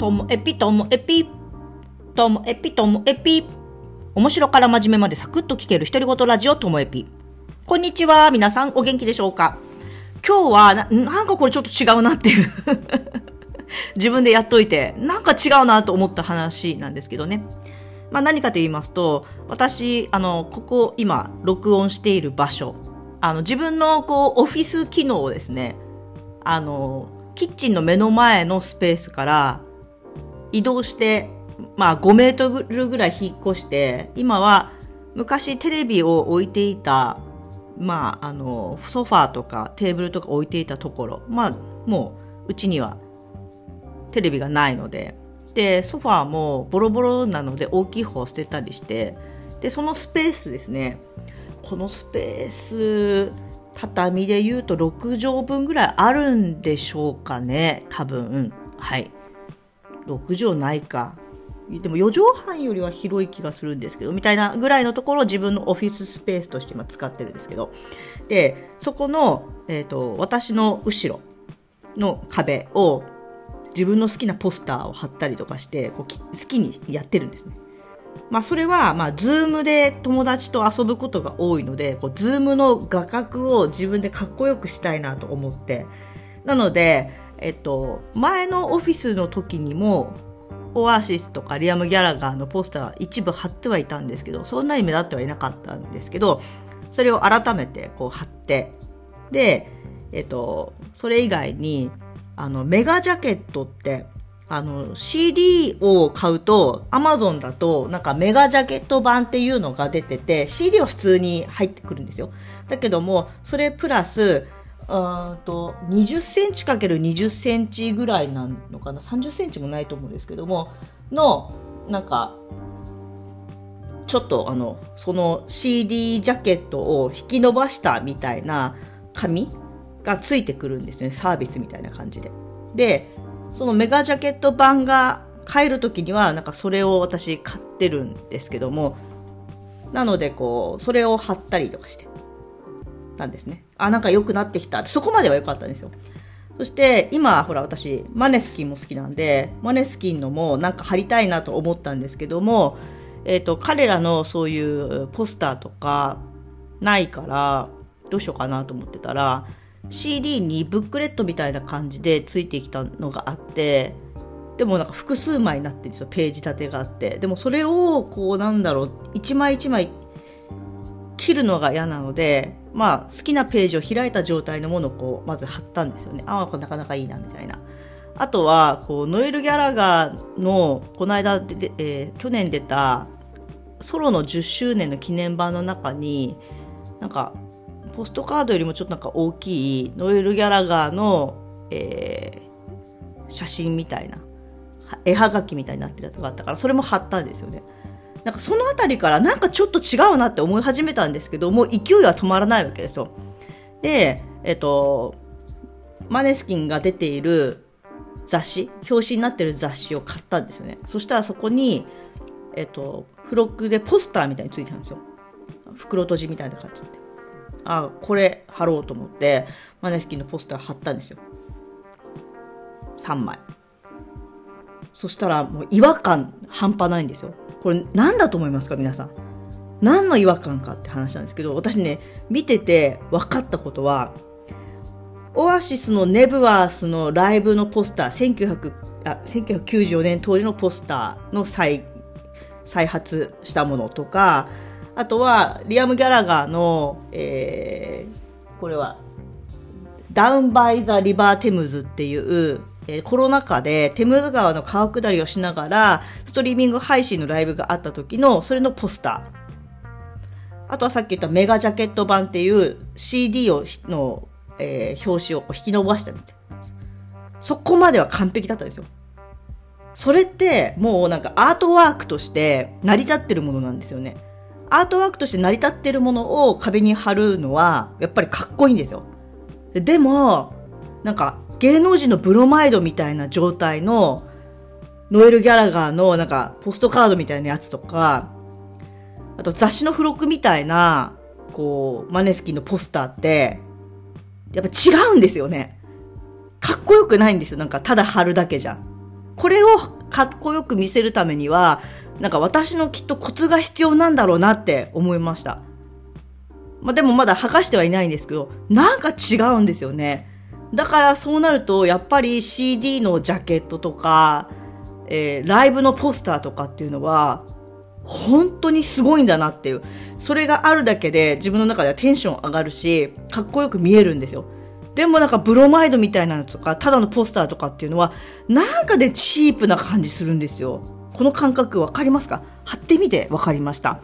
ともエピともエピともエピともエピ。面白から真面目までサクッと聞ける独り言ラジオともエピ。こんにちは皆さんお元気でしょうか？今日はななんかこれちょっと違うなっていう。自分でやっといてなんか違うなと思った話なんですけどね。まあ何かと言いますと私あのここ今録音している場所あの自分のこうオフィス機能をですねあのキッチンの目の前のスペースから移動してまあ5メートルぐらい引っ越して今は昔テレビを置いていたまああのソファーとかテーブルとか置いていたところまあもううちにはテレビがないので。でソファーもボロボロなので大きい方を捨てたりしてでそのスペースですね。このスペース畳で言うと6畳分ぐらいあるんでしょうかね多分。はい。6畳ないかでも4畳半よりは広い気がするんですけどみたいなぐらいのところを自分のオフィススペースとして今使ってるんですけどでそこの、えーと、私の後ろの壁を自分の好きなポスターを貼ったりとかしてこう好きにやってるんですね。まあ、それは、まあ、ズームで友達と遊ぶことが多いので、こう、ズームの画角を自分でかっこよくしたいなと思って。なので、えっと、前のオフィスの時にも、オアシスとかリアム・ギャラガーのポスター一部貼ってはいたんですけど、そんなに目立ってはいなかったんですけど、それを改めてこう貼って、で、えっと、それ以外に、あの、メガジャケットって、あの、CD を買うと、Amazon だと、なんかメガジャケット版っていうのが出てて、CD は普通に入ってくるんですよ。だけども、それプラス、うんと、20センチ ×20 センチぐらいなのかな、30センチもないと思うんですけども、の、なんか、ちょっとあの、その CD ジャケットを引き伸ばしたみたいな紙がついてくるんですね。サービスみたいな感じで。で、そのメガジャケット版が買える時にはなんかそれを私買ってるんですけどもなのでこうそれを貼ったりとかしてたんですね。あなんか良くなってきた。そこまでは良かったんですよ。そして今ほら私マネスキンも好きなんでマネスキンのもなんか貼りたいなと思ったんですけどもえっ、ー、と彼らのそういうポスターとかないからどうしようかなと思ってたら CD にブックレットみたいな感じでついてきたのがあってでもなんか複数枚になってるんですよ。ページ立てがあって。でもそれをこうなんだろう一枚一枚切るのが嫌なのでまあ好きなページを開いた状態のものをこうまず貼ったんですよねああなかなかいいなみたいなあとはこうノエル・ギャラガーのこの間で、えー、去年出たソロの10周年の記念版の中になんかポストカードよりもちょっとなんか大きいノエル・ギャラガーの、えー、写真みたいな絵はがきみたいになってるやつがあったからそれも貼ったんですよね。なんかその辺りからなんかちょっと違うなって思い始めたんですけどもう勢いは止まらないわけですよ。で、えっと、マネスキンが出ている雑誌表紙になってる雑誌を買ったんですよね。そしたらそこに、えっと、付録でポスターみたいについてたんですよ。袋閉じみたいな感じで。あこれ貼ろうと思ってマネスキンのポスター貼ったんですよ3枚そしたらもう違和感半端ないんですよこれ何だと思いますか皆さん。何の違和感かって話なんですけど私ね見てて分かったことはオアシスのネブワースのライブのポスター1900あ1994年当時のポスターの再再発したものとかあとは、リアム・ギャラガーの、えー、これは、 Down by the River Thames っていう、え、コロナ禍でテムズ川の川下りをしながら、ストリーミング配信のライブがあった時の、それのポスター。あとはさっき言ったメガジャケット版っていう CD をの、えー、表紙を引き伸ばしたみたいな。そこまでは完璧だったんですよ。それってもうなんかアートワークとして成り立ってるものなんですよね。アートワークとして成り立ってるものを壁に貼るのは、やっぱりかっこいいんですよ。でも、なんか、芸能人のブロマイドみたいな状態の、ノエル・ギャラガーのなんか、ポストカードみたいなやつとか、あと雑誌の付録みたいな、こう、マネスキンのポスターって、やっぱ違うんですよね。かっこよくないんですよ。なんか、ただ貼るだけじゃん。これをかっこよく見せるためには、なんか私のきっとコツが必要なんだろうなって思いました。まあ、でもまだ剥がしてはいないんですけど、なんか違うんですよね。だからそうなると、やっぱり CD のジャケットとか、えー、ライブのポスターとかっていうのは、本当にすごいんだなっていう。それがあるだけで自分の中ではテンション上がるし、かっこよく見えるんですよ。でもなんかブロマイドみたいなのとか、ただのポスターとかっていうのは、なんかでチープな感じするんですよ。この感覚わかりますか？貼ってみてわかりました。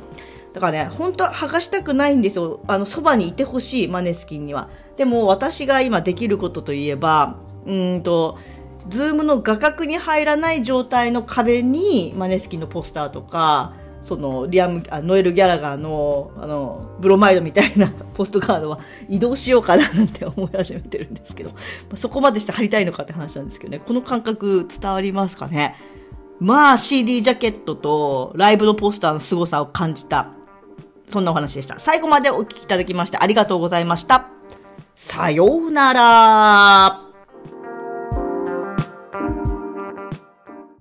だからね、本当は剥がしたくないんですよ。あの、そばにいてほしい、マネスキンには。でも、私が今できることといえば、うんと、ズームの画角に入らない状態の壁に、マネスキンのポスターとか、そのリアムあノエル・ギャラガーのあのブロマイドみたいな ポストカードは移動しようかななんて思い始めてるんですけど、まあ、そこまでして貼りたいのかって話なんですけどねこの感覚伝わりますかね？まあ CD ジャケットとライブのポスターの凄さを感じたそんなお話でした。最後までお聞きいただきましてありがとうございました。さようなら。